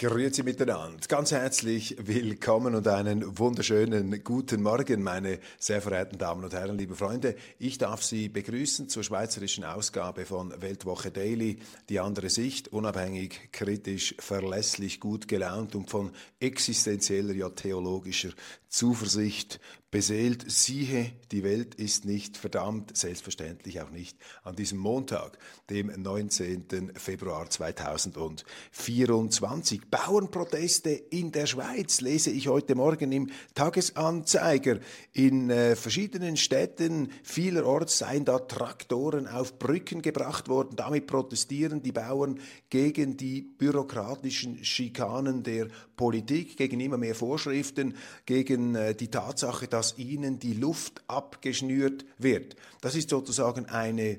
Grüezi miteinander. Ganz herzlich willkommen und einen wunderschönen guten Morgen, meine sehr verehrten Damen und Herren, liebe Freunde. Ich darf Sie begrüßen zur schweizerischen Ausgabe von Weltwoche Daily. Die andere Sicht, unabhängig, kritisch, verlässlich, gut gelaunt und von existenzieller, ja theologischer Zuversicht beseelt. Siehe, die Welt ist nicht verdammt, selbstverständlich auch nicht an diesem Montag, dem 19. Februar 2024. Bauernproteste in der Schweiz lese ich heute Morgen im Tagesanzeiger. In äh, verschiedenen Städten vielerorts seien da Traktoren auf Brücken gebracht worden. Damit protestieren die Bauern gegen die bürokratischen Schikanen der Politik, gegen immer mehr Vorschriften, gegen gegen äh, die Tatsache, dass ihnen die Luft abgeschnürt wird. Das ist sozusagen eine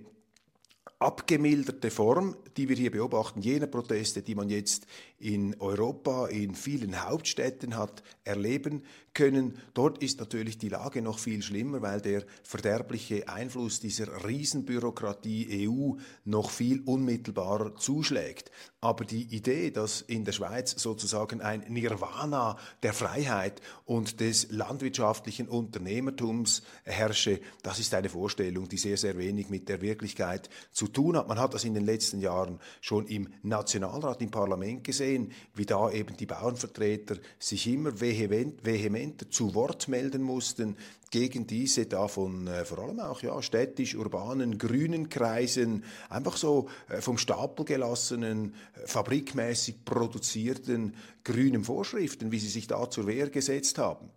abgemilderte Form, die wir hier beobachten, jener Proteste, die man jetzt in Europa, in vielen Hauptstädten hat erleben können. Dort ist natürlich die Lage noch viel schlimmer, weil der verderbliche Einfluss dieser Riesenbürokratie EU noch viel unmittelbarer zuschlägt. Aber die Idee, dass in der Schweiz sozusagen ein Nirvana der Freiheit und des landwirtschaftlichen Unternehmertums herrsche, das ist eine Vorstellung, die sehr, sehr wenig mit der Wirklichkeit zu tun hat. Man hat das in den letzten Jahren schon im Nationalrat, im Parlament gesehen, wie da eben die Bauernvertreter sich immer vehement, vehementer zu Wort melden mussten gegen diese da von äh, vor allem auch ja, städtisch-urbanen grünen Kreisen, einfach so äh, vom Stapel gelassenen, äh, fabrikmäßig produzierten grünen Vorschriften, wie sie sich da zur Wehr gesetzt haben.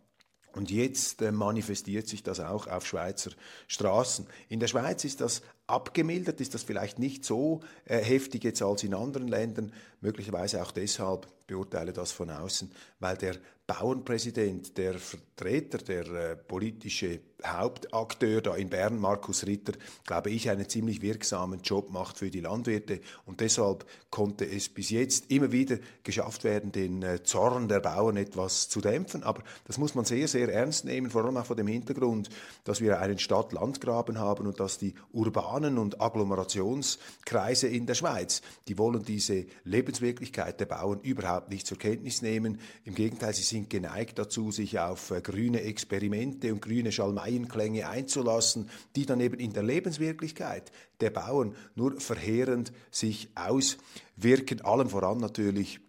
Und jetzt äh, manifestiert sich das auch auf Schweizer Straßen. In der Schweiz ist das abgemildert, ist das vielleicht nicht so äh, heftig jetzt als in anderen Ländern, möglicherweise auch deshalb, beurteile das von außen, weil der Bauernpräsident, der Vertreter, der äh, politische Hauptakteur da in Bern, Markus Ritter, glaube ich, einen ziemlich wirksamen Job macht für die Landwirte. Und deshalb konnte es bis jetzt immer wieder geschafft werden, den äh, Zorn der Bauern etwas zu dämpfen. Aber das muss man sehr, sehr ernst nehmen, vor allem auch vor dem Hintergrund, dass wir einen Stadt-Land-Graben haben und dass die urbanen und Agglomerationskreise in der Schweiz, die wollen diese Lebenswirklichkeit der Bauern überhaupt nicht zur Kenntnis nehmen. Im Gegenteil, sie sind geneigt dazu, sich auf äh, grüne Experimente und grüne Schalmeienklänge einzulassen, die dann eben in der Lebenswirklichkeit der Bauern nur verheerend sich auswirken, allem voran natürlich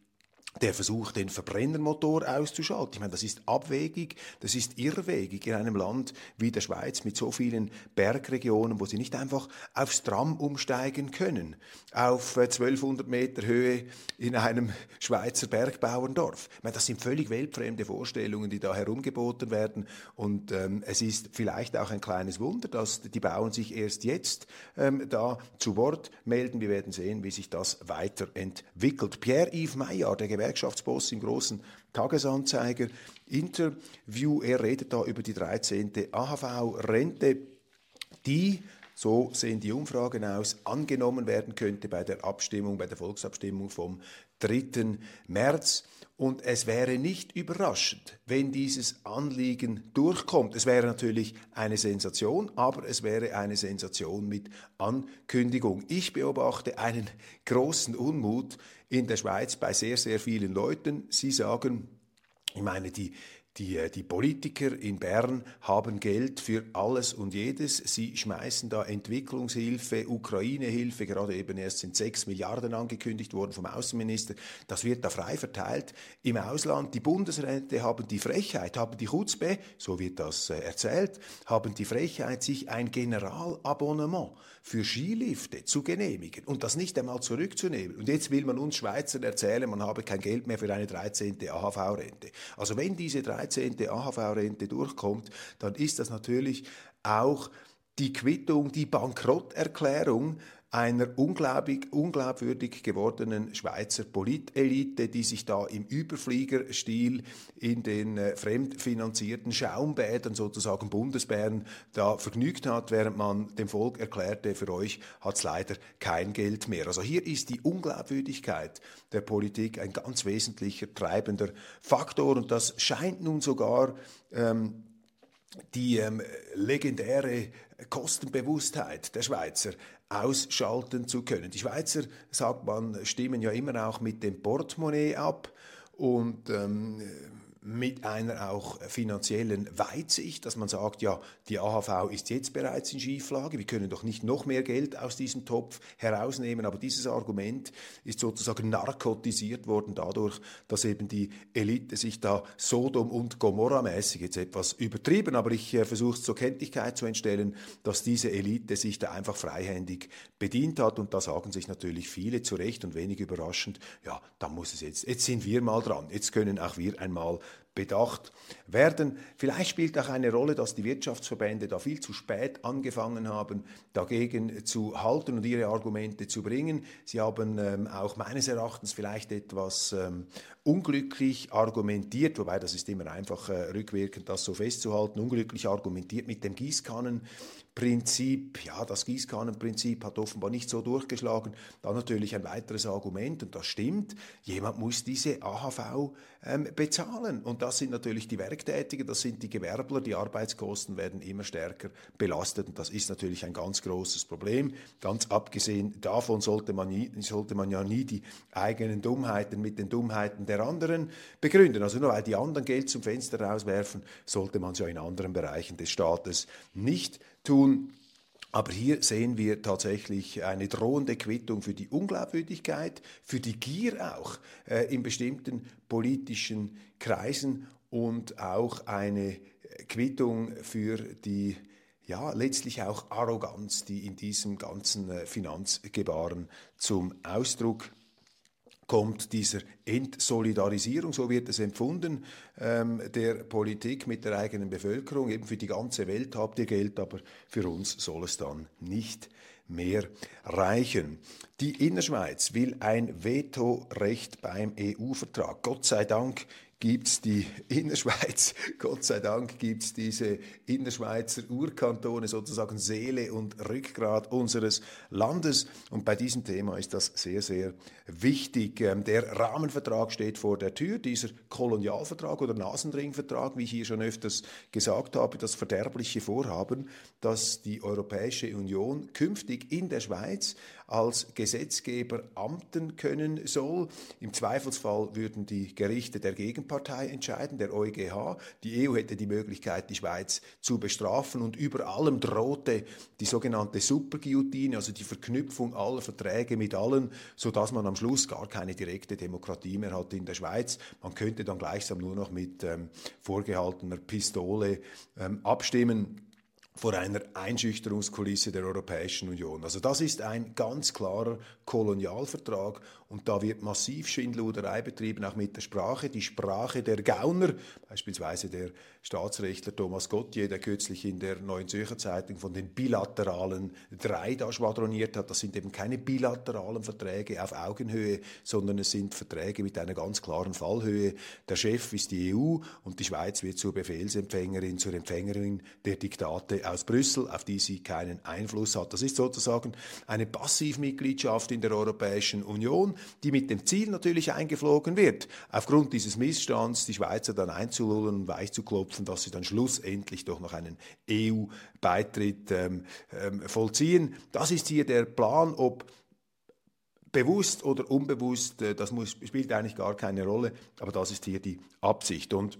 der Versuch, den Verbrennermotor auszuschalten. Ich meine, das ist abwegig, das ist irrwegig in einem Land wie der Schweiz mit so vielen Bergregionen, wo sie nicht einfach aufs Tram umsteigen können, auf 1200 äh, Meter Höhe in einem Schweizer Bergbauerndorf. Ich meine, das sind völlig weltfremde Vorstellungen, die da herumgeboten werden. Und ähm, es ist vielleicht auch ein kleines Wunder, dass die Bauern sich erst jetzt ähm, da zu Wort melden. Wir werden sehen, wie sich das weiterentwickelt. Pierre-Yves Maillard, der Gewerkschaftsboss im großen Tagesanzeiger Interview. Er redet da über die 13. AHV-Rente, die so sehen die Umfragen aus, angenommen werden könnte bei der Abstimmung, bei der Volksabstimmung vom 3. März. Und es wäre nicht überraschend, wenn dieses Anliegen durchkommt. Es wäre natürlich eine Sensation, aber es wäre eine Sensation mit Ankündigung. Ich beobachte einen großen Unmut in der Schweiz bei sehr, sehr vielen Leuten. Sie sagen, ich meine, die die, äh, die Politiker in Bern haben Geld für alles und jedes. Sie schmeißen da Entwicklungshilfe, Ukraine-Hilfe, gerade eben erst sind sechs Milliarden angekündigt worden vom Außenminister. Das wird da frei verteilt im Ausland. Die Bundesräte haben die Frechheit, haben die Chutzpe, so wird das äh, erzählt, haben die Frechheit, sich ein Generalabonnement für Skilifte zu genehmigen und das nicht einmal zurückzunehmen. Und jetzt will man uns Schweizern erzählen, man habe kein Geld mehr für eine 13. AHV-Rente. Also wenn diese 13. AHV-Rente durchkommt, dann ist das natürlich auch die Quittung, die Bankrotterklärung einer unglaubwürdig gewordenen Schweizer Politelite, die sich da im Überfliegerstil in den äh, fremdfinanzierten Schaumbädern, sozusagen Bundesbären, da vergnügt hat, während man dem Volk erklärte, für euch hat es leider kein Geld mehr. Also hier ist die Unglaubwürdigkeit der Politik ein ganz wesentlicher treibender Faktor und das scheint nun sogar ähm, die ähm, legendäre Kostenbewusstheit der Schweizer ausschalten zu können. Die Schweizer, sagt man, stimmen ja immer auch mit dem Portemonnaie ab und ähm, mit einer auch finanziellen Weitsicht, dass man sagt, ja, die AHV ist jetzt bereits in Schieflage, wir können doch nicht noch mehr Geld aus diesem Topf herausnehmen, aber dieses Argument ist sozusagen narkotisiert worden dadurch, dass eben die Elite sich da Sodom und Gomorra mäßig jetzt etwas übertrieben, aber ich äh, versuche es zur Kenntlichkeit zu entstellen, dass diese Elite sich da einfach freihändig bedient hat. Und da sagen sich natürlich viele zu Recht und wenig überraschend, ja, da muss es jetzt, jetzt sind wir mal dran, jetzt können auch wir einmal bedacht werden. Vielleicht spielt auch eine Rolle, dass die Wirtschaftsverbände da viel zu spät angefangen haben, dagegen zu halten und ihre Argumente zu bringen. Sie haben ähm, auch meines Erachtens vielleicht etwas ähm, unglücklich argumentiert, wobei das ist immer einfach äh, rückwirkend, das so festzuhalten, unglücklich argumentiert mit dem Gießkannenprinzip. Ja, das Gießkannenprinzip hat offenbar nicht so durchgeschlagen. Dann natürlich ein weiteres Argument, und das stimmt, jemand muss diese AHV ähm, bezahlen. Und das sind natürlich die Werktätigen, das sind die Gewerbler, die Arbeitskosten werden immer stärker belastet und das ist natürlich ein ganz großes Problem. Ganz abgesehen davon sollte man, nie, sollte man ja nie die eigenen Dummheiten mit den Dummheiten der anderen begründen. Also nur weil die anderen Geld zum Fenster rauswerfen, sollte man es ja in anderen Bereichen des Staates nicht tun. Aber hier sehen wir tatsächlich eine drohende Quittung für die Unglaubwürdigkeit, für die Gier auch äh, in bestimmten politischen Kreisen und auch eine Quittung für die ja, letztlich auch Arroganz, die in diesem ganzen äh, Finanzgebaren zum Ausdruck kommt dieser Entsolidarisierung, so wird es empfunden, ähm, der Politik mit der eigenen Bevölkerung. Eben für die ganze Welt habt ihr Geld, aber für uns soll es dann nicht mehr reichen. Die Innerschweiz will ein Vetorecht beim EU-Vertrag. Gott sei Dank gibt es die Innerschweiz, Gott sei Dank gibt es diese Innerschweizer Urkantone, sozusagen Seele und Rückgrat unseres Landes. Und bei diesem Thema ist das sehr, sehr wichtig. Ähm, der Rahmenvertrag steht vor der Tür, dieser Kolonialvertrag oder Nasenringvertrag, wie ich hier schon öfters gesagt habe, das verderbliche Vorhaben, dass die Europäische Union künftig in der Schweiz als Gesetzgeber amten können soll. Im Zweifelsfall würden die Gerichte der Gegenpartei entscheiden, der EuGH. Die EU hätte die Möglichkeit, die Schweiz zu bestrafen und über allem drohte die sogenannte Superguillotine, also die Verknüpfung aller Verträge mit allen, sodass man am Schluss gar keine direkte Demokratie mehr hat in der Schweiz. Man könnte dann gleichsam nur noch mit ähm, vorgehaltener Pistole ähm, abstimmen vor einer Einschüchterungskulisse der Europäischen Union. Also das ist ein ganz klarer Kolonialvertrag und da wird massiv Schindluderei betrieben, auch mit der Sprache. Die Sprache der Gauner, beispielsweise der Staatsrechtler Thomas Gauthier, der kürzlich in der Neuen Zürcher Zeitung von den bilateralen drei da schwadroniert hat. Das sind eben keine bilateralen Verträge auf Augenhöhe, sondern es sind Verträge mit einer ganz klaren Fallhöhe. Der Chef ist die EU und die Schweiz wird zur Befehlsempfängerin, zur Empfängerin der Diktate aus Brüssel, auf die sie keinen Einfluss hat. Das ist sozusagen eine Passivmitgliedschaft in der Europäischen Union die mit dem Ziel natürlich eingeflogen wird, aufgrund dieses Missstands die Schweizer dann einzulullen und weichzuklopfen, dass sie dann schlussendlich doch noch einen EU-Beitritt ähm, ähm, vollziehen. Das ist hier der Plan, ob bewusst oder unbewusst, äh, das muss, spielt eigentlich gar keine Rolle, aber das ist hier die Absicht. Und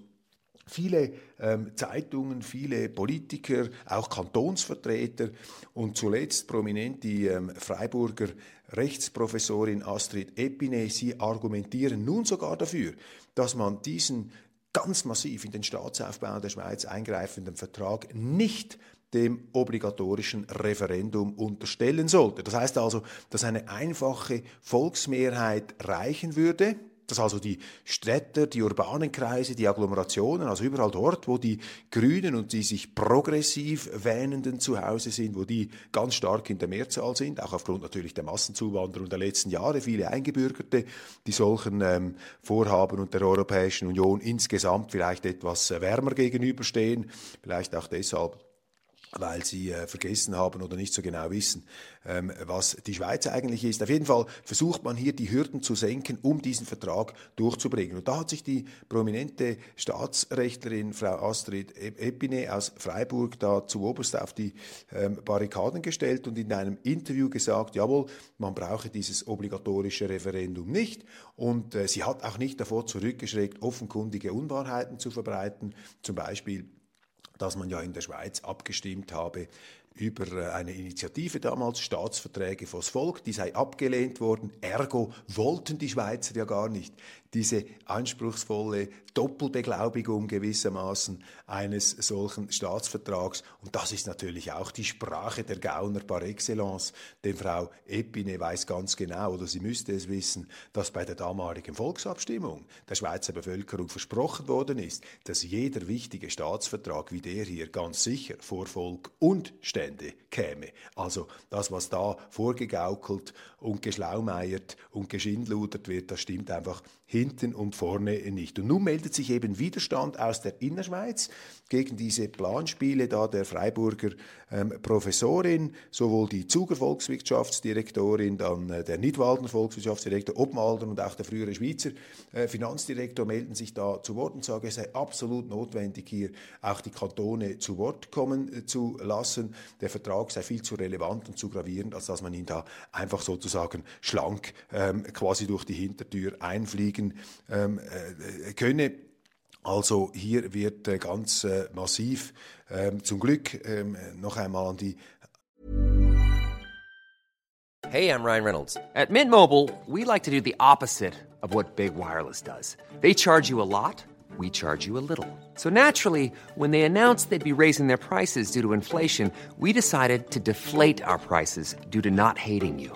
Viele ähm, Zeitungen, viele Politiker, auch Kantonsvertreter und zuletzt prominent die ähm, Freiburger Rechtsprofessorin Astrid Epine, sie argumentieren nun sogar dafür, dass man diesen ganz massiv in den Staatsaufbau der Schweiz eingreifenden Vertrag nicht dem obligatorischen Referendum unterstellen sollte. Das heißt also, dass eine einfache Volksmehrheit reichen würde, dass also die Städte, die urbanen Kreise, die Agglomerationen, also überall dort, wo die Grünen und die sich progressiv wähnenden zu Hause sind, wo die ganz stark in der Mehrzahl sind, auch aufgrund natürlich der Massenzuwanderung der letzten Jahre, viele Eingebürgerte, die solchen ähm, Vorhaben und der Europäischen Union insgesamt vielleicht etwas äh, wärmer gegenüberstehen, vielleicht auch deshalb weil sie äh, vergessen haben oder nicht so genau wissen, ähm, was die Schweiz eigentlich ist. Auf jeden Fall versucht man hier die Hürden zu senken, um diesen Vertrag durchzubringen. Und da hat sich die prominente Staatsrechtlerin Frau Astrid Epine aus Freiburg da zu oberst auf die ähm, Barrikaden gestellt und in einem Interview gesagt, jawohl, man brauche dieses obligatorische Referendum nicht. Und äh, sie hat auch nicht davor zurückgeschreckt, offenkundige Unwahrheiten zu verbreiten, zum Beispiel dass man ja in der Schweiz abgestimmt habe über äh, eine Initiative damals, Staatsverträge vors Volk, die sei abgelehnt worden. Ergo wollten die Schweizer ja gar nicht diese anspruchsvolle Doppelbeglaubigung gewissermaßen eines solchen Staatsvertrags. Und das ist natürlich auch die Sprache der Gauner par excellence. Denn Frau Epine weiß ganz genau, oder sie müsste es wissen, dass bei der damaligen Volksabstimmung der Schweizer Bevölkerung versprochen worden ist, dass jeder wichtige Staatsvertrag wie der hier ganz sicher vor Volk und Stände käme. Also das, was da vorgegaukelt und geschlaumeiert und geschindludert wird, das stimmt einfach hinten und vorne nicht. Und nun meldet sich eben Widerstand aus der Innerschweiz gegen diese Planspiele da der Freiburger ähm, Professorin, sowohl die Zuger Volkswirtschaftsdirektorin, dann äh, der Nidwalden Volkswirtschaftsdirektor, Obmalden und auch der frühere Schweizer äh, Finanzdirektor melden sich da zu Wort und sagen, es sei absolut notwendig, hier auch die Kantone zu Wort kommen äh, zu lassen. Der Vertrag sei viel zu relevant und zu gravierend, als dass man ihn da einfach sozusagen schlank ähm, quasi durch die Hintertür einfliegen ähm, äh, äh, könne. Also hier wird äh, ganz äh, massiv ähm, zum Glück ähm, noch einmal an die Hey, I'm Ryan Reynolds. At Mint Mobile, we like to do the opposite of what Big Wireless does. They charge you a lot, we charge you a little. So naturally, when they announced they'd be raising their prices due to inflation, we decided to deflate our prices due to not hating you.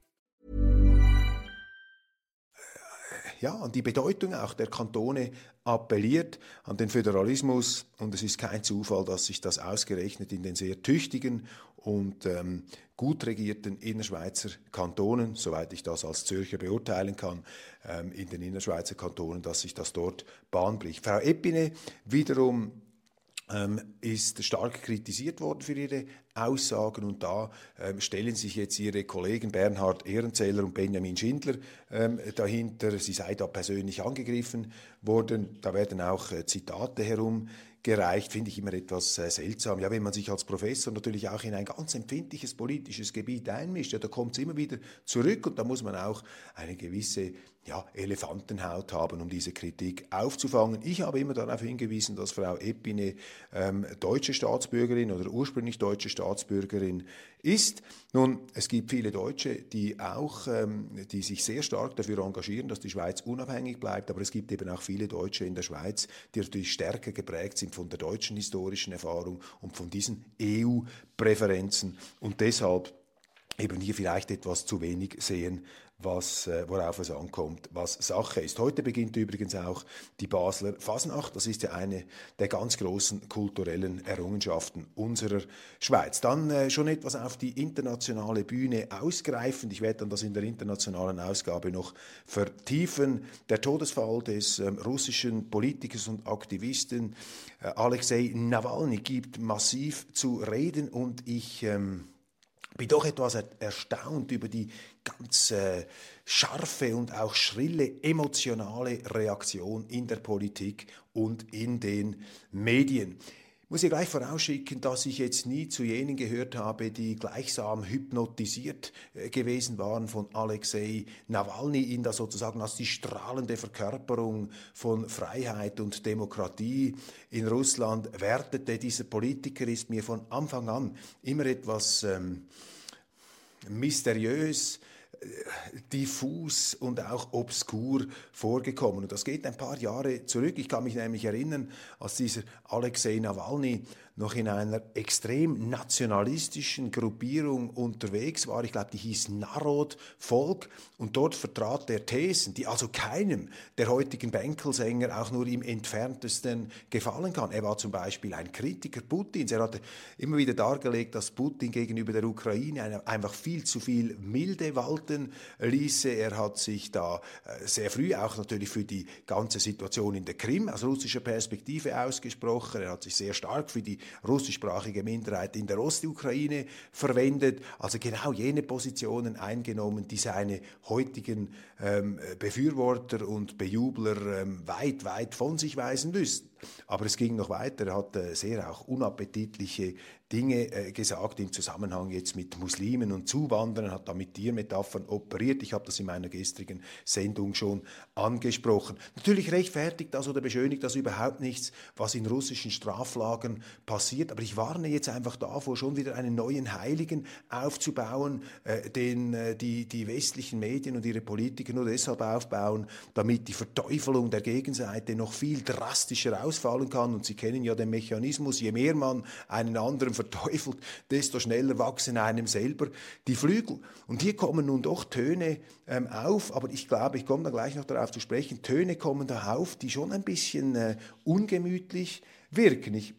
Ja, an die Bedeutung auch der Kantone appelliert, an den Föderalismus. Und es ist kein Zufall, dass sich das ausgerechnet in den sehr tüchtigen und ähm, gut regierten Innerschweizer Kantonen, soweit ich das als Zürcher beurteilen kann, ähm, in den Innerschweizer Kantonen, dass sich das dort Bahn bricht. Frau Epine wiederum ähm, ist stark kritisiert worden für ihre Aussagen und da ähm, stellen sich jetzt ihre Kollegen Bernhard Ehrenzeller und Benjamin Schindler ähm, dahinter. Sie sei da persönlich angegriffen worden. Da werden auch äh, Zitate herum gereicht, finde ich immer etwas äh, seltsam. Ja, wenn man sich als Professor natürlich auch in ein ganz empfindliches politisches Gebiet einmischt, ja, da kommt es immer wieder zurück und da muss man auch eine gewisse ja, Elefantenhaut haben, um diese Kritik aufzufangen. Ich habe immer darauf hingewiesen, dass Frau Epine ähm, deutsche Staatsbürgerin oder ursprünglich deutsche Staatsbürgerin ist. Nun, es gibt viele Deutsche, die auch, ähm, die sich sehr stark dafür engagieren, dass die Schweiz unabhängig bleibt, aber es gibt eben auch viele Deutsche in der Schweiz, die natürlich stärker geprägt sind von der deutschen historischen Erfahrung und von diesen EU-Präferenzen und deshalb eben hier vielleicht etwas zu wenig sehen, was, äh, worauf es ankommt, was Sache ist. Heute beginnt übrigens auch die Basler Fasnacht. Das ist ja eine der ganz großen kulturellen Errungenschaften unserer Schweiz. Dann äh, schon etwas auf die internationale Bühne ausgreifend. Ich werde dann das in der internationalen Ausgabe noch vertiefen. Der Todesfall des ähm, russischen Politikers und Aktivisten äh, Alexei Nawalny gibt massiv zu reden und ich ähm, bin doch etwas erstaunt über die ganz äh, scharfe und auch schrille emotionale Reaktion in der Politik und in den Medien muss ich gleich vorausschicken, dass ich jetzt nie zu jenen gehört habe, die gleichsam hypnotisiert äh, gewesen waren von Alexei Nawalny, ihn da sozusagen als die strahlende Verkörperung von Freiheit und Demokratie in Russland wertete. Dieser Politiker ist mir von Anfang an immer etwas ähm, mysteriös, diffus und auch obskur vorgekommen. Und das geht ein paar Jahre zurück. Ich kann mich nämlich erinnern, als dieser Alexei Nawalny noch in einer extrem nationalistischen Gruppierung unterwegs war. Ich glaube, die hieß Narod Volk und dort vertrat er Thesen, die also keinem der heutigen Bänkelsänger auch nur im entferntesten gefallen kann. Er war zum Beispiel ein Kritiker Putins. Er hatte immer wieder dargelegt, dass Putin gegenüber der Ukraine einfach viel zu viel Milde walten ließe. Er hat sich da äh, sehr früh auch natürlich für die ganze Situation in der Krim aus russischer Perspektive ausgesprochen. Er hat sich sehr stark für die russischsprachige Minderheit in der Ostukraine verwendet, also genau jene Positionen eingenommen, die seine heutigen ähm, Befürworter und Bejubler ähm, weit, weit von sich weisen müssten. Aber es ging noch weiter. Er hat äh, sehr auch unappetitliche Dinge äh, gesagt im Zusammenhang jetzt mit Muslimen und Zuwanderern, hat da mit Tiermetaphern operiert. Ich habe das in meiner gestrigen Sendung schon angesprochen. Natürlich rechtfertigt das oder beschönigt das überhaupt nichts, was in russischen Straflagern passiert. Aber ich warne jetzt einfach davor, schon wieder einen neuen Heiligen aufzubauen, äh, den die, die westlichen Medien und ihre Politiker nur deshalb aufbauen, damit die Verteufelung der Gegenseite noch viel drastischer ausfallen kann. Und Sie kennen ja den Mechanismus, je mehr man einen anderen verteufelt, desto schneller wachsen einem selber die Flügel. Und hier kommen nun doch Töne ähm, auf, aber ich glaube, ich komme da gleich noch darauf zu sprechen, Töne kommen da auf, die schon ein bisschen äh, ungemütlich wirken. Ich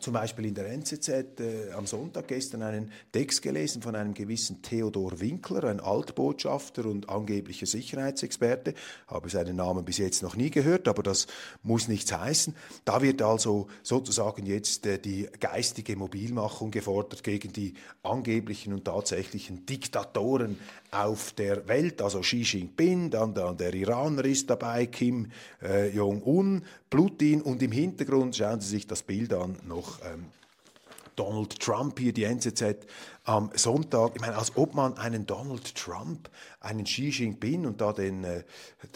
zum Beispiel in der NZZ äh, am Sonntag gestern einen Text gelesen von einem gewissen Theodor Winkler, ein Altbotschafter und angeblicher Sicherheitsexperte. Habe seinen Namen bis jetzt noch nie gehört, aber das muss nichts heißen. Da wird also sozusagen jetzt äh, die geistige Mobilmachung gefordert gegen die angeblichen und tatsächlichen Diktatoren auf der Welt, also Xi Jinping, dann, dann der Iraner ist dabei, Kim äh, Jong-un, Putin und im Hintergrund schauen Sie sich das Bild an, noch ähm, Donald Trump hier, die NZZ am Sonntag. Ich meine, als ob man einen Donald Trump, einen Xi Jinping und da den, äh,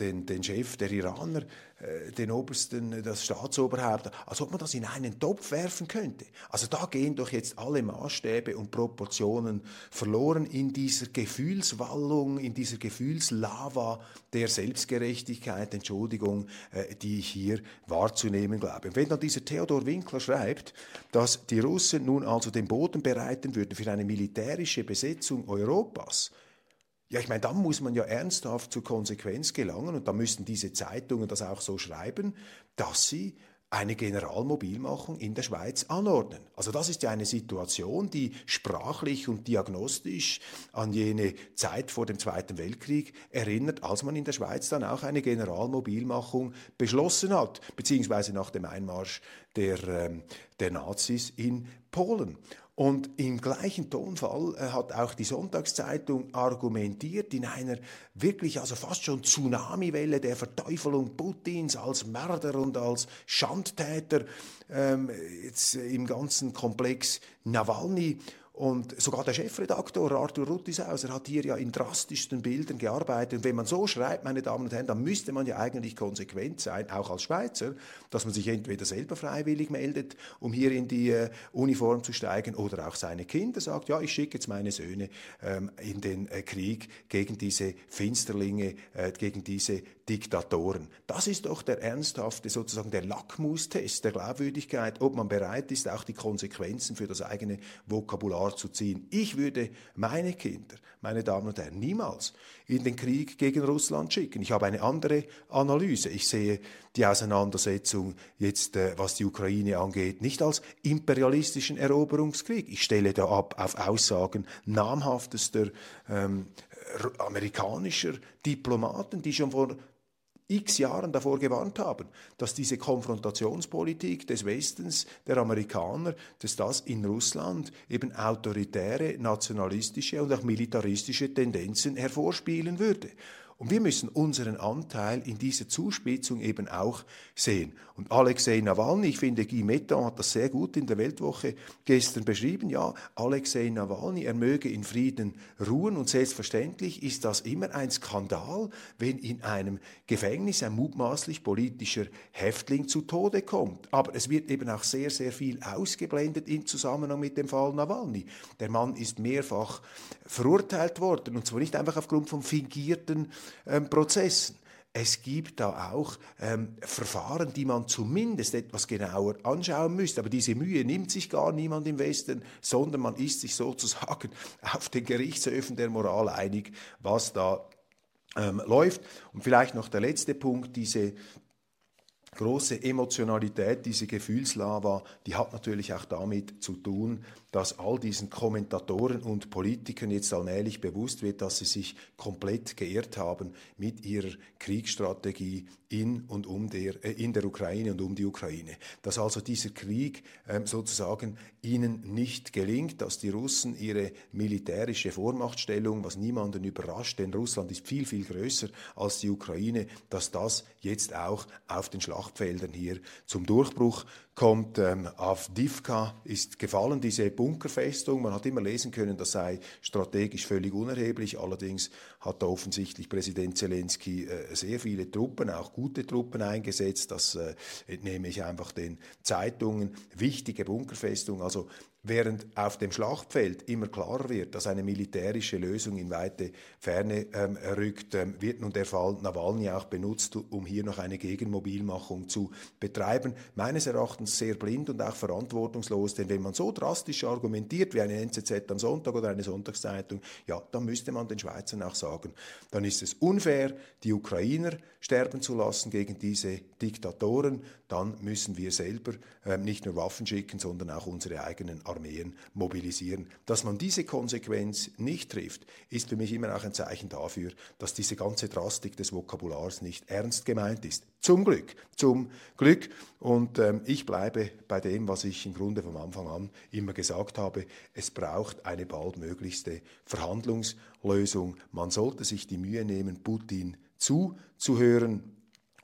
den, den Chef der Iraner äh, den Obersten, äh, das Staatsoberhaupt, als ob man das in einen Topf werfen könnte. Also da gehen doch jetzt alle Maßstäbe und Proportionen verloren in dieser Gefühlswallung, in dieser Gefühlslava der Selbstgerechtigkeit, Entschuldigung, die ich hier wahrzunehmen glaube. Und wenn dann dieser Theodor Winkler schreibt, dass die Russen nun also den Boden bereiten würden für eine militärische Besetzung Europas, ja, ich meine, dann muss man ja ernsthaft zur Konsequenz gelangen und da müssten diese Zeitungen das auch so schreiben, dass sie eine Generalmobilmachung in der Schweiz anordnen. Also das ist ja eine Situation, die sprachlich und diagnostisch an jene Zeit vor dem Zweiten Weltkrieg erinnert, als man in der Schweiz dann auch eine Generalmobilmachung beschlossen hat, beziehungsweise nach dem Einmarsch der, ähm, der Nazis in Polen. Und im gleichen Tonfall äh, hat auch die Sonntagszeitung argumentiert in einer wirklich, also fast schon Tsunamiwelle der Verteufelung Putins als Mörder und als Schandtäter ähm, jetzt im ganzen Komplex Nawalny. Und sogar der Chefredaktor Arthur Ruttisauser hat hier ja in drastischsten Bildern gearbeitet. Und wenn man so schreibt, meine Damen und Herren, dann müsste man ja eigentlich konsequent sein, auch als Schweizer, dass man sich entweder selber freiwillig meldet, um hier in die äh, Uniform zu steigen, oder auch seine Kinder sagt, ja, ich schicke jetzt meine Söhne ähm, in den äh, Krieg gegen diese Finsterlinge, äh, gegen diese Diktatoren. Das ist doch der ernsthafte, sozusagen der Lackmustest der Glaubwürdigkeit, ob man bereit ist, auch die Konsequenzen für das eigene Vokabular zu ziehen. Ich würde meine Kinder, meine Damen und Herren, niemals in den Krieg gegen Russland schicken. Ich habe eine andere Analyse. Ich sehe die Auseinandersetzung jetzt, äh, was die Ukraine angeht, nicht als imperialistischen Eroberungskrieg. Ich stelle da ab auf Aussagen namhaftester ähm, amerikanischer Diplomaten, die schon vor x Jahren davor gewarnt haben, dass diese Konfrontationspolitik des Westens, der Amerikaner, dass das in Russland eben autoritäre, nationalistische und auch militaristische Tendenzen hervorspielen würde. Und wir müssen unseren Anteil in dieser Zuspitzung eben auch sehen. Und Alexei Nawalny, ich finde, Guy Metton hat das sehr gut in der Weltwoche gestern beschrieben. Ja, Alexei Nawalny, er möge in Frieden ruhen. Und selbstverständlich ist das immer ein Skandal, wenn in einem Gefängnis ein mutmaßlich politischer Häftling zu Tode kommt. Aber es wird eben auch sehr, sehr viel ausgeblendet im Zusammenhang mit dem Fall Nawalny. Der Mann ist mehrfach verurteilt worden. Und zwar nicht einfach aufgrund von fingierten ähm, Prozessen. Es gibt da auch ähm, Verfahren, die man zumindest etwas genauer anschauen müsste. Aber diese Mühe nimmt sich gar niemand im Westen, sondern man ist sich sozusagen auf den Gerichtshöfen der Moral einig, was da ähm, läuft. Und vielleicht noch der letzte Punkt, diese große Emotionalität, diese Gefühlslava, die hat natürlich auch damit zu tun, dass all diesen Kommentatoren und Politikern jetzt allmählich bewusst wird, dass sie sich komplett geirrt haben mit ihrer Kriegsstrategie in und um der, äh, in der Ukraine und um die Ukraine. Dass also dieser Krieg äh, sozusagen ihnen nicht gelingt, dass die Russen ihre militärische Vormachtstellung, was niemanden überrascht, denn Russland ist viel, viel größer als die Ukraine, dass das jetzt auch auf den Schlachtfeldern hier zum Durchbruch kommt. Ähm, Avdivka ist gefallen, diese Bunkerfestung. Man hat immer lesen können, das sei strategisch völlig unerheblich. Allerdings hat da offensichtlich Präsident Zelensky äh, sehr viele Truppen, auch gute Truppen eingesetzt. Das äh, entnehme ich einfach den Zeitungen. Wichtige Bunkerfestung. Also Während auf dem Schlachtfeld immer klarer wird, dass eine militärische Lösung in weite Ferne ähm, rückt, ähm, wird nun der Fall Nawalny auch benutzt, um hier noch eine Gegenmobilmachung zu betreiben. Meines Erachtens sehr blind und auch verantwortungslos, denn wenn man so drastisch argumentiert wie eine NZZ am Sonntag oder eine Sonntagszeitung, ja, dann müsste man den Schweizern auch sagen, dann ist es unfair, die Ukrainer sterben zu lassen gegen diese Diktatoren, dann müssen wir selber ähm, nicht nur Waffen schicken, sondern auch unsere eigenen Armeen mobilisieren. Dass man diese Konsequenz nicht trifft, ist für mich immer auch ein Zeichen dafür, dass diese ganze Drastik des Vokabulars nicht ernst gemeint ist. Zum Glück, zum Glück. Und ähm, ich bleibe bei dem, was ich im Grunde vom Anfang an immer gesagt habe. Es braucht eine baldmöglichste Verhandlungslösung. Man sollte sich die Mühe nehmen, Putin zuzuhören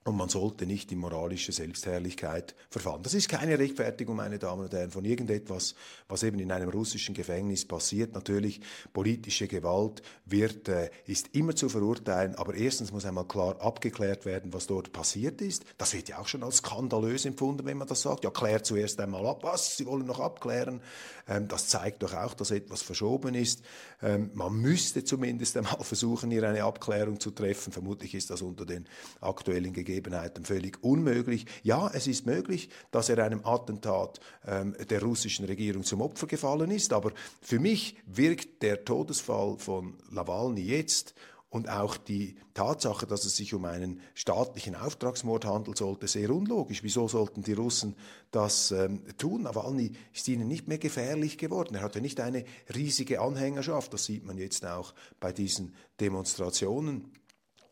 und man sollte nicht in moralische Selbstherrlichkeit verfallen. Das ist keine Rechtfertigung, meine Damen und Herren, von irgendetwas, was eben in einem russischen Gefängnis passiert. Natürlich, politische Gewalt wird, äh, ist immer zu verurteilen, aber erstens muss einmal klar abgeklärt werden, was dort passiert ist. Das wird ja auch schon als skandalös empfunden, wenn man das sagt. Ja, klärt zuerst einmal ab, was, Sie wollen noch abklären. Ähm, das zeigt doch auch, dass etwas verschoben ist. Ähm, man müsste zumindest einmal versuchen, hier eine Abklärung zu treffen. Vermutlich ist das unter den aktuellen Gegebenheiten Gegebenheiten völlig unmöglich. Ja, es ist möglich, dass er einem Attentat ähm, der russischen Regierung zum Opfer gefallen ist, aber für mich wirkt der Todesfall von Nawalny jetzt und auch die Tatsache, dass es sich um einen staatlichen Auftragsmord handelt, sollte sehr unlogisch. Wieso sollten die Russen das ähm, tun? Nawalny ist ihnen nicht mehr gefährlich geworden. Er hatte nicht eine riesige Anhängerschaft. Das sieht man jetzt auch bei diesen Demonstrationen.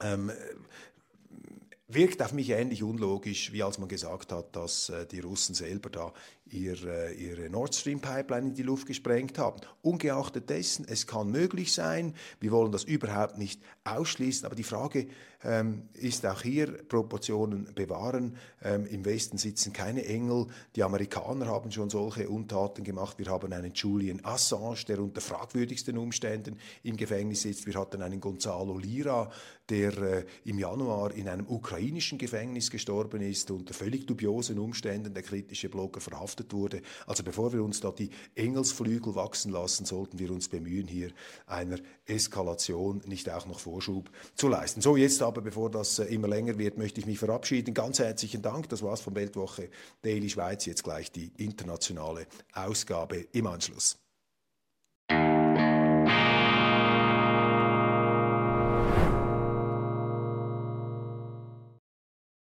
Ähm, wirkt auf mich ähnlich unlogisch, wie als man gesagt hat, dass äh, die Russen selber da ihr, äh, ihre Nord Stream Pipeline in die Luft gesprengt haben. Ungeachtet dessen, es kann möglich sein, wir wollen das überhaupt nicht ausschließen, aber die Frage ähm, ist auch hier Proportionen bewahren. Ähm, Im Westen sitzen keine Engel, die Amerikaner haben schon solche Untaten gemacht. Wir haben einen Julian Assange, der unter fragwürdigsten Umständen im Gefängnis sitzt. Wir hatten einen Gonzalo Lira, der äh, im Januar in einem ukrainischen Gefängnis gestorben ist, unter völlig dubiosen Umständen, der kritische Blogger verhaftet wurde. Also bevor wir uns da die Engelsflügel wachsen lassen, sollten wir uns bemühen, hier einer Eskalation nicht auch noch Vorschub zu leisten. So, jetzt aber, bevor das äh, immer länger wird, möchte ich mich verabschieden. Ganz herzlichen Dank. Das war's von Weltwoche Daily Schweiz. Jetzt gleich die internationale Ausgabe im Anschluss.